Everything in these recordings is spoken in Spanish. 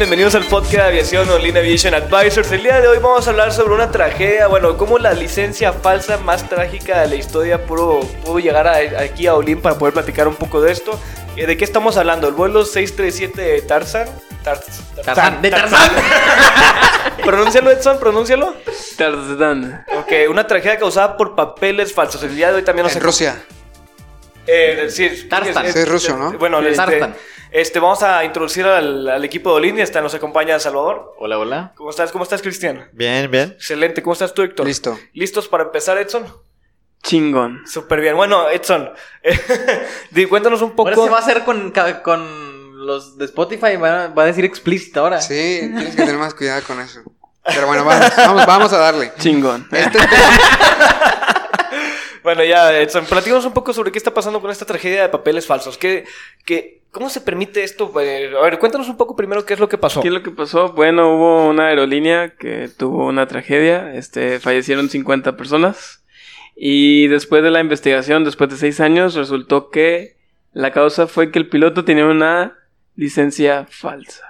Bienvenidos al podcast de Aviación Online Aviation Advisors. El día de hoy vamos a hablar sobre una tragedia, bueno, cómo la licencia falsa más trágica de la historia pudo, pudo llegar aquí a Olin para poder platicar un poco de esto. Eh, ¿De qué estamos hablando? ¿El vuelo 637 de Tarzan? Tarzan. ¿De Tarzan? pronúncialo, Edson, pronúncialo. Tarzan. Ok, una tragedia causada por papeles falsos. El día de hoy también nos... En Rusia. Eh, sí, Tarzan. Es, ruso, ¿no? Bueno, este, este, vamos a introducir al, equipo de Olin. Está, nos acompaña Salvador. Hola, hola. ¿Cómo estás? ¿Cómo estás, Cristian? Bien, bien. Excelente. ¿Cómo estás tú, Héctor? Listo. ¿Listos para empezar, Edson? Chingón. Súper bien. Bueno, Edson, cuéntanos un poco. Ahora se va a hacer con, con los de Spotify. Va, a decir explícito ahora. Sí, tienes que tener más cuidado con eso. Pero bueno, vamos, vamos, a darle. Chingón. Este bueno, ya, Edson, platícanos un poco sobre qué está pasando con esta tragedia de papeles falsos. ¿Qué, qué, ¿Cómo se permite esto? Eh, a ver, cuéntanos un poco primero qué es lo que pasó. ¿Qué es lo que pasó? Bueno, hubo una aerolínea que tuvo una tragedia. Este, fallecieron 50 personas. Y después de la investigación, después de seis años, resultó que la causa fue que el piloto tenía una licencia falsa.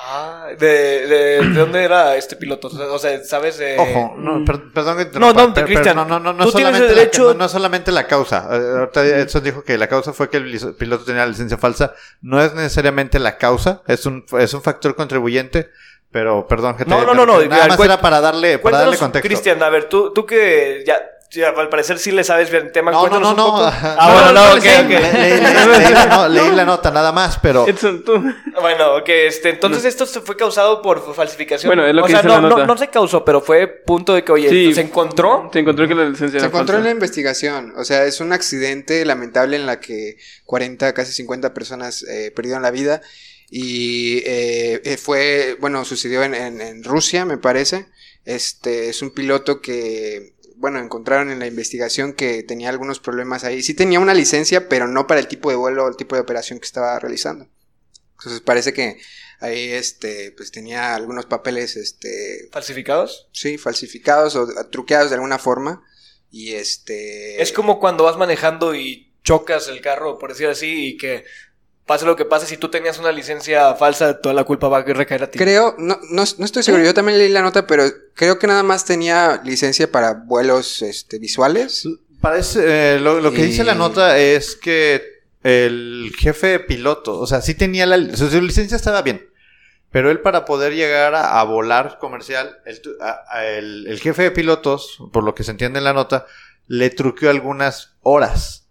Ah, ¿de, de, dónde era este piloto? O sea, ¿sabes? De... Ojo, no, perdón que No, no, Cristian. No, no, no, no, solamente derecho... la, no, solamente la causa. Eh, ahorita Edson dijo que la causa fue que el piloto tenía la licencia falsa. No es necesariamente la causa, es un, es un factor contribuyente. Pero, perdón, que No, no, no, no. Nada más era para darle, para darle contexto. Cristian, a ver, tú, tú que ya al parecer sí le sabes bien el tema. No, no, no, no. Ah, bueno, no, ok, ok. Leí la nota, nada más, pero. Bueno, ok, este, entonces esto se fue causado por falsificación. Bueno, es lo o que sea, dice no, la nota. No, no se causó, pero fue punto de que, oye, se encontró. Se encontró que la licencia Se encontró en la investigación. O sea, es un accidente lamentable en la que 40, casi 50 personas eh, perdieron la vida. Y eh, eh, fue, bueno, sucedió en, en, en Rusia, me parece. Este, es un piloto que bueno, encontraron en la investigación que tenía algunos problemas ahí. Sí tenía una licencia, pero no para el tipo de vuelo o el tipo de operación que estaba realizando. Entonces parece que ahí este pues tenía algunos papeles este falsificados. Sí, falsificados o truqueados de alguna forma y este Es como cuando vas manejando y chocas el carro, por decir así, y que pase lo que pase, si tú tenías una licencia falsa, toda la culpa va a recaer a ti. Creo, no, no, estoy seguro, yo también leí la nota, pero creo que nada más tenía licencia para vuelos este, visuales. Parece, eh, lo, que dice la nota es que el jefe piloto, o sea, sí tenía la su licencia estaba bien, pero él para poder llegar a, volar comercial, el, el jefe de pilotos, por lo que se entiende en la nota, le truqueó algunas horas.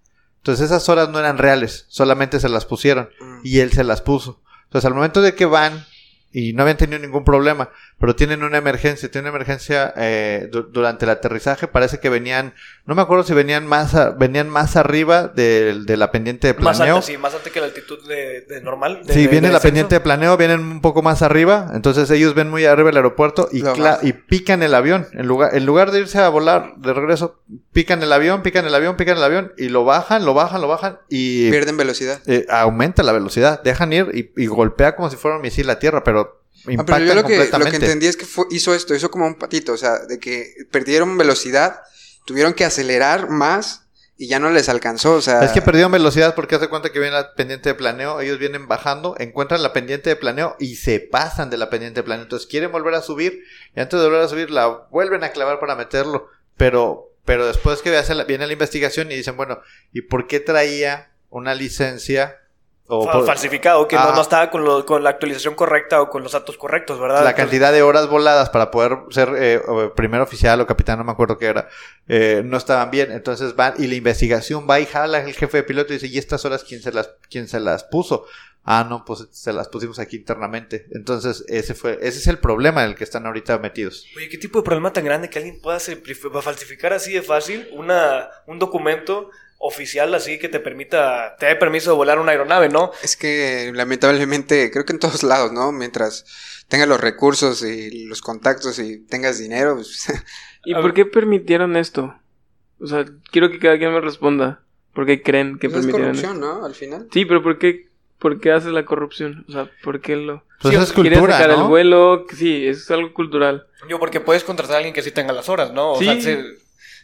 Entonces esas horas no eran reales, solamente se las pusieron mm. y él se las puso. Entonces al momento de que van y no habían tenido ningún problema, pero tienen una emergencia, tienen una emergencia eh, durante el aterrizaje, parece que venían, no me acuerdo si venían más, venían más arriba de, de, la pendiente de planeo. Más alta, sí, más alta que la altitud de, de normal. sí, viene la pendiente de planeo, vienen un poco más arriba, entonces ellos ven muy arriba el aeropuerto y, y pican el avión. En lugar, en lugar de irse a volar de regreso, pican el avión, pican el avión, pican el avión y lo bajan, lo bajan, lo bajan y... Pierden velocidad. Eh, aumenta la velocidad, dejan ir y, y golpea como si fuera un misil a tierra, pero Ah, pero yo lo que, lo que entendí es que hizo esto, hizo como un patito, o sea, de que perdieron velocidad, tuvieron que acelerar más y ya no les alcanzó, o sea... Es que perdieron velocidad porque hace cuenta que viene la pendiente de planeo, ellos vienen bajando, encuentran la pendiente de planeo y se pasan de la pendiente de planeo, entonces quieren volver a subir y antes de volver a subir la vuelven a clavar para meterlo, pero, pero después que viene la investigación y dicen, bueno, ¿y por qué traía una licencia O Fa- por- falsificado, que no, estaba con, lo- con la actualización correcta o con los datos correctos, ¿verdad? la Entonces- cantidad de horas voladas para poder ser eh, primer oficial o capitán, no me acuerdo qué era, eh, no estaban bien. Entonces van y la investigación va y jala el jefe de piloto y dice, ¿y estas horas quién se las, quién se las puso? Ah, no, pues se las pusimos aquí internamente. Entonces ese fue, ese es el problema en el que están ahorita metidos. Oye, ¿qué tipo de problema tan grande que alguien pueda falsificar así de fácil una, un documento oficial así que te permita, te dé permiso de volar una aeronave, ¿no? Es que lamentablemente creo que en todos lados, ¿no? Mientras tengas los recursos y los contactos y tengas dinero, pues, ¿Y por qué permitieron esto? O sea, quiero que cada quien me responda. ¿Por qué creen que pues es permitieron esto? corrupción, ¿no? Al final. Sí, pero ¿por qué, ¿por qué haces la corrupción? O sea, ¿por qué lo...? Pues Sí, es quieres cultura, sacar ¿no? el vuelo, sí, es algo cultural. Yo, porque puedes contratar a alguien que sí tenga las horas, ¿no? O Sí. sea, se,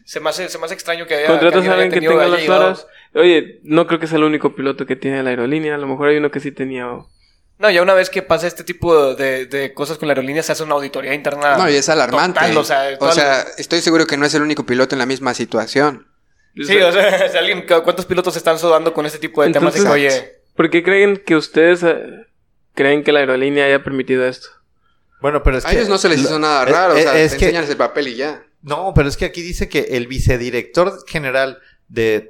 se me hace, se me hace extraño que haya. Contratas a alguien que tenga las llegado- horas. Oye, no creo que sea el único piloto que tiene la aerolínea. A lo mejor hay uno que sí tenía... o- No, ya una vez que pasa este tipo de, de cosas con la aerolínea, se hace una auditoría interna. No, y es alarmante. total, o sea, estoy seguro que no es el único piloto en la misma situación. Sí, o sea, si alguien, ¿cuántos pilotos están sudando con este tipo de temas? Entonces- oye, ¿Por qué creen que ustedes eh, creen que la aerolínea haya permitido esto? Bueno, pero es A que... ellos no se les hizo nada es- raro, o es- sea, es te que- enseñan el papel y ya. No, pero es que aquí dice que el vicedirector general de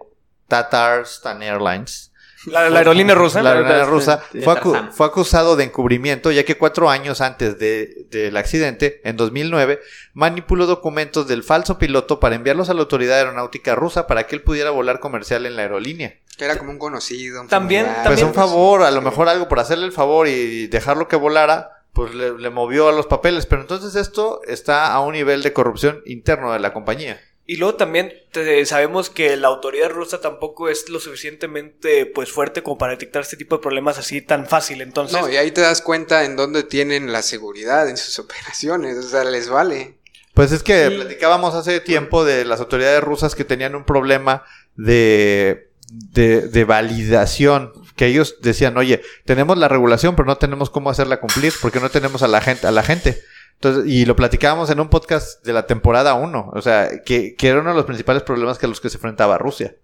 Tatarstan Airlines la, la aerolínea rusa. La aerolínea rusa fue, acu- fue acusado de encubrimiento ya que cuatro años antes de- del accidente, en 2009, manipuló documentos del falso piloto para enviarlos a la autoridad aeronáutica rusa para que él pudiera volar comercial en la aerolínea. Que era como un conocido. un También- familiar. Pues También, un favor, a lo mejor algo por hacerle el favor y dejarlo que volara, pues le, le movió a los papeles. Pero entonces esto está a un nivel de corrupción interno de la compañía. Y luego también te- sabemos que la autoridad rusa tampoco es lo suficientemente pues fuerte como para detectar este tipo de problemas así tan fácil. Entonces, No, y ahí te das cuenta en dónde tienen la seguridad en sus operaciones. O sea, les vale. Pues es que Sí. platicábamos hace tiempo de las autoridades rusas que tenían un problema de, de, de validación. Que ellos decían, oye, tenemos la regulación, pero no tenemos cómo hacerla cumplir porque no tenemos a la gente. A la gente. Entonces, y lo platicábamos en un podcast de la temporada 1. O sea, que, que era uno de los principales problemas que a los que se enfrentaba Rusia.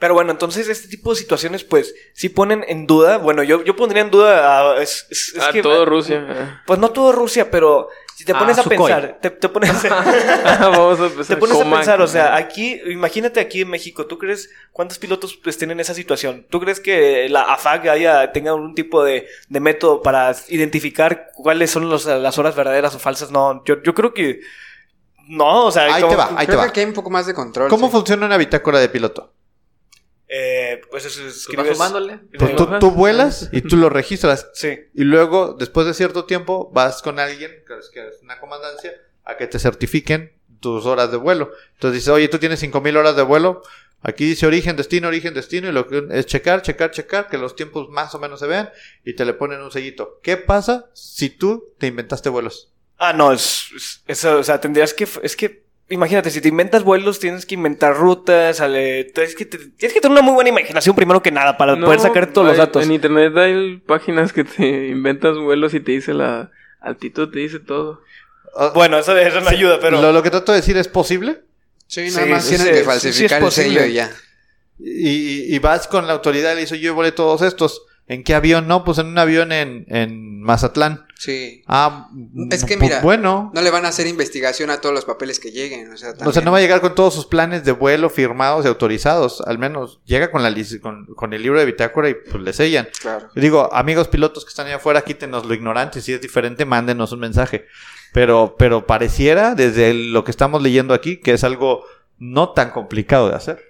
Pero bueno, entonces este tipo de situaciones pues sí ponen en duda, bueno, yo, yo pondría en duda a, es, es- es a que- todo Rusia. Pues no todo Rusia, pero si te Ah, pones a Sukhoi. pensar, te, te pones Vamos a Te pones a pensar, o sea, aquí, imagínate aquí en México, ¿tú crees cuántos pilotos pues, tienen esa situación? ¿Tú crees que la AFAG haya, tenga algún tipo de, de método para identificar cuáles son los- las horas verdaderas o falsas? No, yo, yo creo que no, o sea, Ahí como- te va, ahí te Creo que va. aquí hay un poco más de control. ¿Cómo sí. funciona una bitácora de piloto? Eh, pues eso Pues vas escribes. sumándole. Pues tú, tú vuelas y tú lo registras. Sí. Y luego, después de cierto tiempo, vas con alguien, que es, que es una comandancia, a que te certifiquen tus horas de vuelo. Entonces dice, oye, tú tienes 5000 horas de vuelo. Aquí dice origen, destino, origen, destino. Y lo que es checar, checar, checar, que los tiempos más o menos se vean. Y te le ponen un sellito. ¿Qué pasa si tú te inventaste vuelos? Ah, no, es, es- eso, o sea, tendrías que, es que, imagínate, si te inventas vuelos, tienes que inventar rutas, sale, tienes que, tienes que tener una muy buena imaginación primero que nada para No, poder sacar todos los datos. En internet hay páginas que te inventas vuelos y te dice la altitud, te dice todo. Ah, Bueno, eso, eso no ayuda, pero... Lo, lo que trato de decir es posible. Sí, Sí, nada más sí, tienen sí, que falsificar sí es el sello y ya. Y, y vas con la autoridad y le dices, yo volé todos estos. ¿En qué avión? No, pues en un avión en, en Mazatlán. Sí. Ah, Es que pues mira, bueno. No le van a hacer investigación a todos los papeles que lleguen. O sea, O sea, también. no va a llegar con todos sus planes de vuelo firmados y autorizados. Al menos llega con, la, con, con el libro de bitácora y pues le sellan. Claro. Yo Digo, amigos pilotos que están allá afuera, quítenos lo ignorante. Si es diferente, mándenos un mensaje. Pero, pero pareciera, desde lo que estamos leyendo aquí, que es algo no tan complicado de hacer.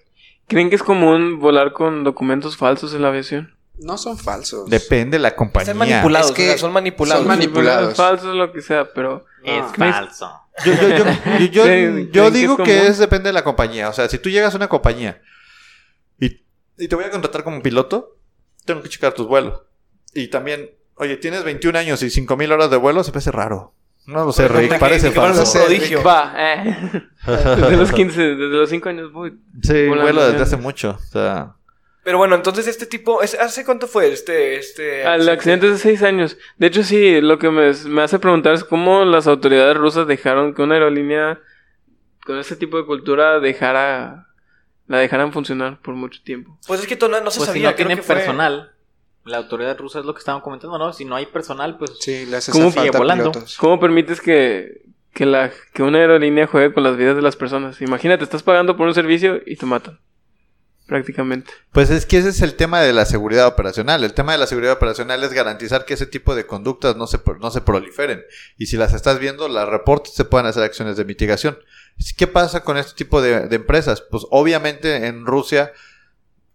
¿Creen que es común volar con documentos falsos en la aviación? No son falsos. Depende de la compañía. Están manipulados, Es que o sea, son manipulados. son mani- Manipulados. Falsos, lo que sea, pero... Es Ah. falso. Yo, yo, yo, yo, yo- ¿Creen- yo creen que digo es que es depende de la compañía. O sea, si tú llegas a una compañía y, y te voy a contratar como piloto, tengo que checar tus vuelos. Y también, oye, tienes 21 años y 5000 horas de vuelo, se parece raro. No lo sé, Rick, parece que- que fueron falso. un prodigio. Va, eh. Desde los 15, desde los 5 años voy. Sí, vuelo desde hace mucho. O sea, Pero bueno, entonces este tipo, ¿es- ¿hace cuánto fue este, este Al accidente es de 6 años. De hecho, sí, lo que me, me hace preguntar es cómo las autoridades rusas dejaron que una aerolínea con ese tipo de cultura dejara... La dejaran funcionar por mucho tiempo. Pues es que no, no se Pues si sabía, no tienen que fue- personal. La autoridad rusa es lo que estaban comentando, ¿no? Si no hay personal, pues... Sí, le hace ¿Cómo falta sigue volando? pilotos. ¿Cómo permites que, que, la, que una aerolínea juegue con las vidas de las personas? Imagínate, estás pagando por un servicio y te matan. Prácticamente. Pues es que ese es el tema de la seguridad operacional. El tema de la seguridad operacional es garantizar que ese tipo de conductas no se, no se proliferen. Y si las estás viendo, las reportes, se pueden hacer acciones de mitigación. ¿Qué pasa con este tipo de, empresas? Pues obviamente en Rusia,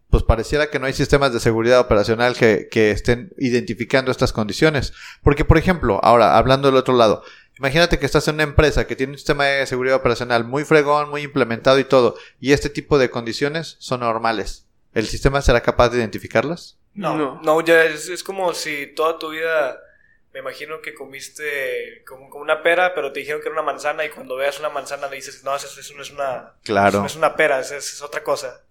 pues pareciera que no hay sistemas de seguridad operacional que estén identificando estas condiciones. Porque, por ejemplo, ahora, hablando del otro lado, imagínate que estás en una empresa que tiene un sistema de seguridad operacional muy fregón, muy implementado y todo, y este tipo de condiciones son normales. ¿El sistema será capaz de identificarlas? No, No. no, ya es, es como si toda tu vida, me imagino que comiste como, como una pera, pero te dijeron que era una manzana y cuando veas una manzana le dices, no, eso, eso no es una, Claro. no es una pera, eso es, es otra cosa.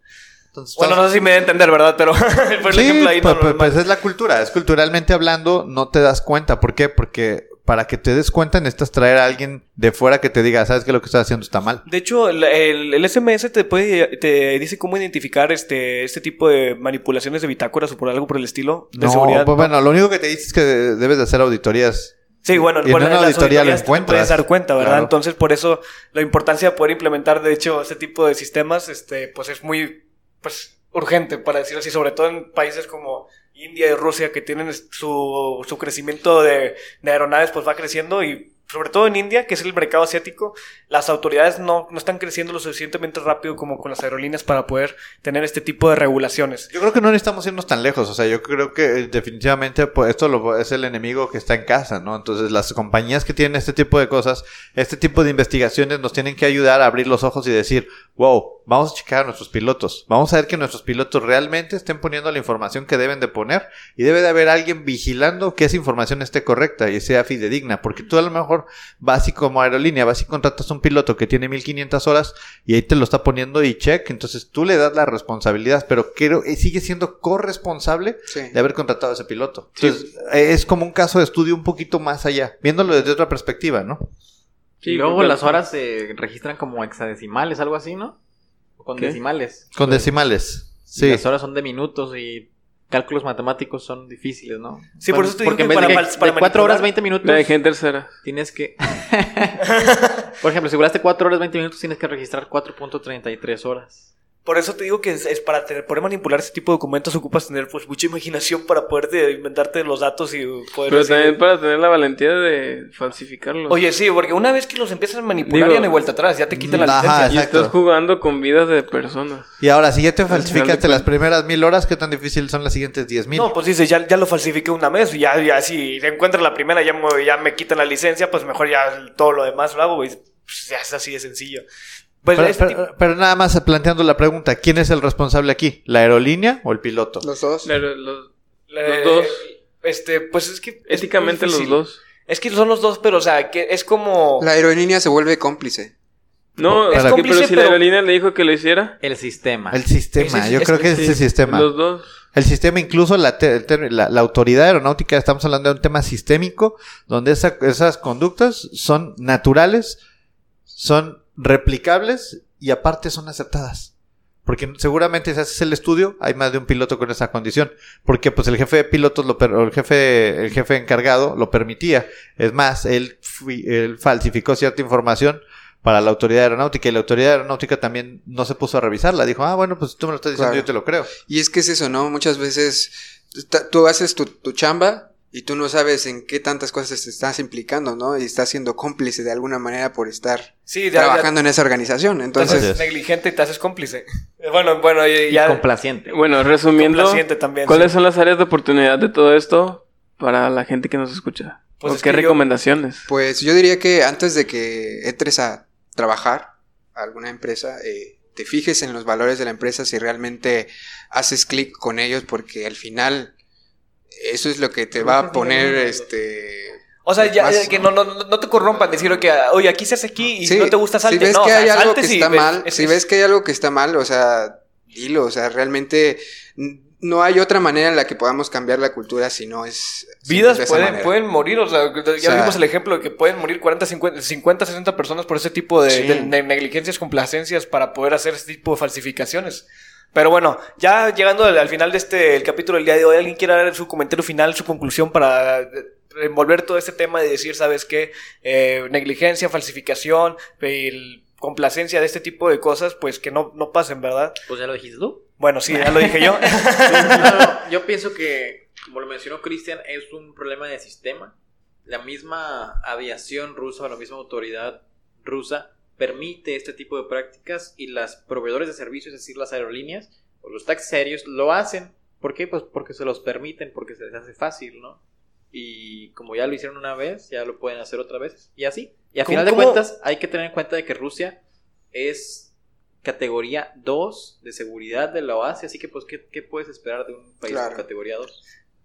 Entonces, Bueno, no sé si me da a entender, ¿verdad? Pero por el Sí, ejemplo ahí no, pues, pues, pues es la cultura. Es culturalmente hablando, no te das cuenta. ¿Por qué? Porque para que te des cuenta necesitas traer a alguien de fuera que te diga, sabes que lo que estás haciendo está mal. De hecho, el, el- el SMS te puede te dice cómo identificar este, este tipo de manipulaciones de bitácoras o por algo por el estilo de No, seguridad. pues bueno, lo único que te dice es que debes de hacer auditorías. Sí, bueno, Y en por una auditoría lo te encuentras. puedes dar cuenta, ¿verdad? Claro. Entonces, por eso la importancia de poder implementar, de hecho, este tipo de sistemas, este, pues es muy, pues, urgente, para decirlo así, sobre todo en países como India y Rusia, que tienen su, su crecimiento de, de aeronaves, pues va creciendo y sobre todo en India, que es el mercado asiático, las autoridades no, no están creciendo lo suficientemente rápido como con las aerolíneas para poder tener este tipo de regulaciones. Yo creo que no necesitamos irnos tan lejos. O sea, yo creo que eh, definitivamente pues, esto lo- es el enemigo que está en casa, ¿no? Entonces, las compañías que tienen este tipo de cosas, este tipo de investigaciones nos tienen que ayudar a abrir los ojos y decir, wow, vamos a checar a nuestros pilotos. Vamos a ver que nuestros pilotos realmente estén poniendo la información que deben de poner y debe de haber alguien vigilando que esa información esté correcta y sea fidedigna. Porque tú a lo mejor vas y como aerolínea, vas y contratas a un piloto que tiene 1500 horas y ahí te lo está poniendo y check. Entonces tú le das la responsabilidad, pero creo, eh, sigue siendo corresponsable Sí. de haber contratado a ese piloto. Entonces, eh, es como un caso de estudio un poquito más allá, viéndolo desde otra perspectiva, ¿no? y luego las horas se registran como hexadecimales, algo así, ¿no? O con ¿Qué? decimales. Con decimales. Y Sí. Las horas son de minutos y cálculos matemáticos son difíciles, ¿no? Sí, por eso te digo que para de, mal- para de 4 horas manipular- 20 minutos La dejé en tercera. tienes que... Por ejemplo, si volaste 4 horas 20 minutos tienes que registrar 4.33 horas. Por eso te digo que es, es para tener- poder manipular este tipo de documentos ocupas tener pues mucha imaginación para poder inventarte los datos y poder Pero decir- también para tener la valentía de falsificarlos. Oye, sí, porque una vez que los empiezas a manipular Digo- ya no hay vuelta atrás, ya te quitan la Ajá, licencia. y estás jugando con vidas de personas. Y ahora, si ya te falsificaste las primeras mil horas, ¿qué tan difícil son las siguientes diez mil? No, pues dices, ya, ya lo falsifiqué una vez, y ya, ya si encuentras la primera, ya me, ya me quitan la licencia, pues mejor ya todo lo demás lo hago, y pues ya es así de sencillo. Pues pero, este pero- pero nada más planteando la pregunta, ¿quién es el responsable aquí? ¿La aerolínea o el piloto? Los dos. Pero los- dos. Este, pues es que. éticamente los dos. Es que son los dos, pero o sea, que es como. La aerolínea se vuelve cómplice. No, Es que, cómplice, pero si la pero- aerolínea le dijo que lo hiciera. El sistema. El sistema, Ese- yo ese- creo que es sí, ese sistema. Los dos. El sistema, incluso la, la, la autoridad aeronáutica, estamos hablando de un tema sistémico, donde esa- esas conductas son naturales, son replicables y aparte son aceptadas. Porque seguramente si haces el estudio, hay más de un piloto con esa condición. Porque pues el jefe de pilotos, lo per- el jefe, el jefe encargado lo permitía. Es más, él, él falsificó cierta información para la autoridad aeronáutica y la autoridad aeronáutica también no se puso a revisarla. Dijo, ah, bueno, pues tú me lo estás diciendo, Claro. yo te lo creo. Y es que es eso, ¿no? Muchas veces tú haces tu, tu chamba y tú no sabes en qué tantas cosas te estás implicando, ¿no? Y estás siendo cómplice de alguna manera por estar Sí, ya, trabajando en esa organización. Entonces, haces negligente y te haces cómplice. Bueno, bueno, y- Y ya. complaciente. Bueno, resumiendo, Complaciente también, ¿cuáles sí. son las áreas de oportunidad de todo esto para la gente que nos escucha? Pues ¿O es qué yo- recomendaciones? pues yo diría que antes de que entres a trabajar a alguna empresa, eh, te fijes en los valores de la empresa si realmente haces clic con ellos, porque al final eso es lo que te va a poner, este... O sea, ya, más- ya que no, no, no te corrompan, decir, que, oye, aquí se hace aquí y Sí, si no te gusta salte. Si ves no, que o sea, hay algo que está ves- mal, es- si es- ves que hay algo que está mal, o sea, dilo, o sea, realmente no hay otra manera en la que podamos cambiar la cultura si no es si no Vidas es pueden, pueden morir, o sea, ya sea- vimos el ejemplo de que pueden morir 40, 50, 50 60 personas por ese tipo de, Sí. de- de negligencias, complacencias para poder hacer ese tipo de falsificaciones. Pero bueno, ya llegando al, al final de este el capítulo del día de hoy, ¿alguien quiere dar su comentario final, su conclusión para eh, envolver todo este tema y decir, ¿sabes qué? Eh, negligencia, falsificación, el- complacencia de este tipo de cosas, pues que no, no pasen, ¿verdad? Pues ya lo dijiste tú. Bueno, sí, ya lo dije yo. No, no, yo pienso que, como lo mencionó Cristian, es un problema de sistema. La misma aviación rusa la misma autoridad rusa permite este tipo de prácticas y las proveedores de servicios, es decir, las aerolíneas o los taxis aéreos, lo hacen. ¿Por qué? Pues porque se los permiten, porque se les hace fácil, ¿no? Y como ya lo hicieron una vez, ya lo pueden hacer otra vez. Y así. Y a ¿Cómo- final de cómo? cuentas, hay que tener en cuenta de que Rusia es categoría 2 de seguridad de la OASI, así que pues ¿qué, qué puedes esperar de un país Claro. con categoría 2?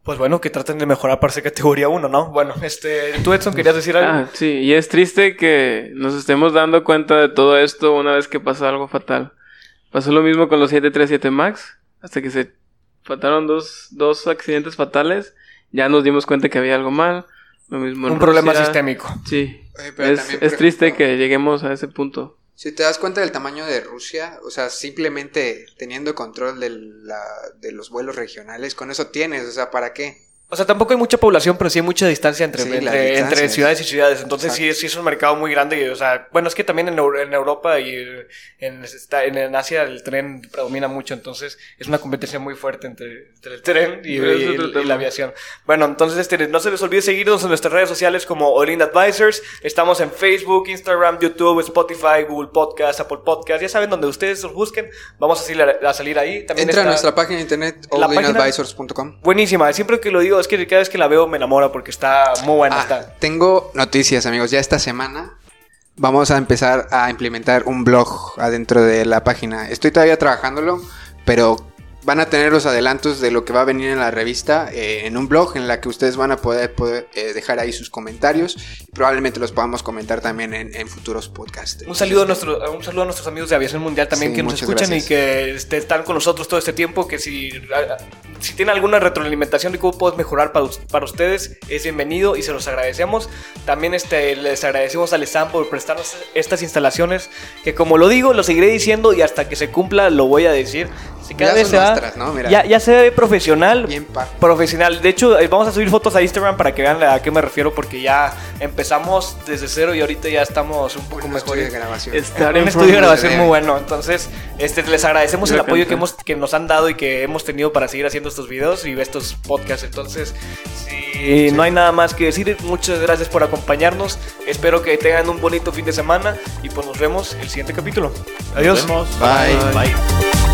Pues bueno, que traten de mejorar para ser categoría 1, ¿no? Bueno, este, tú Edson, ¿querías decir algo? Ah, sí, y es triste que nos estemos dando cuenta de todo esto una vez que pasa algo fatal. Pasó lo mismo con los 737 MAX, hasta que se faltaron dos, dos accidentes fatales, ya nos dimos cuenta que había algo mal. Lo mismo en Un problema sistémico. Sí, Oye, pero es, también, es por triste ejemplo, que lleguemos a ese punto. Si te das cuenta del tamaño de Rusia, o sea, simplemente teniendo control de, la- de los vuelos regionales, con eso tienes, o sea, ¿para qué? O sea, tampoco hay mucha población, pero sí hay mucha distancia entre, Sí, entre, ciudades y ciudades. Entonces sí, sí es un mercado muy grande. Y, o sea, bueno, es que también en, en Europa y en, en, Asia el tren predomina mucho. Entonces es una competencia muy fuerte entre, entre el tren y, la aviación. Bueno, entonces este, no se les olvide seguirnos en nuestras redes sociales como Olin Advisors. Estamos en Facebook, Instagram, YouTube, Spotify, Google Podcast, Apple Podcast. Ya saben, donde ustedes los busquen, vamos a salir, a, a salir ahí. También Entra a está- nuestra página de internet, allinadvisors.com. Buenísima, siempre que lo digo es que cada vez que la veo me enamora porque está muy buena. Ah, está. tengo noticias, amigos. Ya esta semana vamos a empezar a implementar un blog adentro de la página. Estoy todavía trabajándolo, pero van a tener los adelantos de lo que va a venir en la revista eh, en un blog en la que ustedes van a poder, poder, eh, dejar ahí sus comentarios y probablemente los podamos comentar también en, en futuros podcasts. Un saludo, a nuestro, un saludo a nuestros amigos de Aviación Mundial también Sí, que nos escuchan gracias. y que este, están con nosotros todo este tiempo. Que si, si tienen alguna retroalimentación de cómo podemos mejorar para, para ustedes, es bienvenido y se los agradecemos. También este, les agradecemos al SAM por prestarnos estas instalaciones. Que como lo digo, lo seguiré diciendo y hasta que se cumpla lo voy a decir. Si cada Ya vez son se va- nuestras, ¿no? Mira. ya, ya se ve profesional. Bien pa- profesional. De hecho, vamos a subir fotos a Instagram para que vean a qué me refiero, porque ya empezamos desde cero y ahorita ya estamos un poco un mejor. estudio de grabación. Estar un estudio de grabación muy bueno. Entonces, este, les agradecemos el Yo apoyo que, hemos, que nos han dado y que hemos tenido para seguir haciendo estos videos y estos podcasts. Entonces, si no hay nada más que decir, muchas gracias por acompañarnos. Espero que tengan un bonito fin de semana y pues nos vemos el siguiente capítulo. Adiós. Nos vemos. Bye. Bye.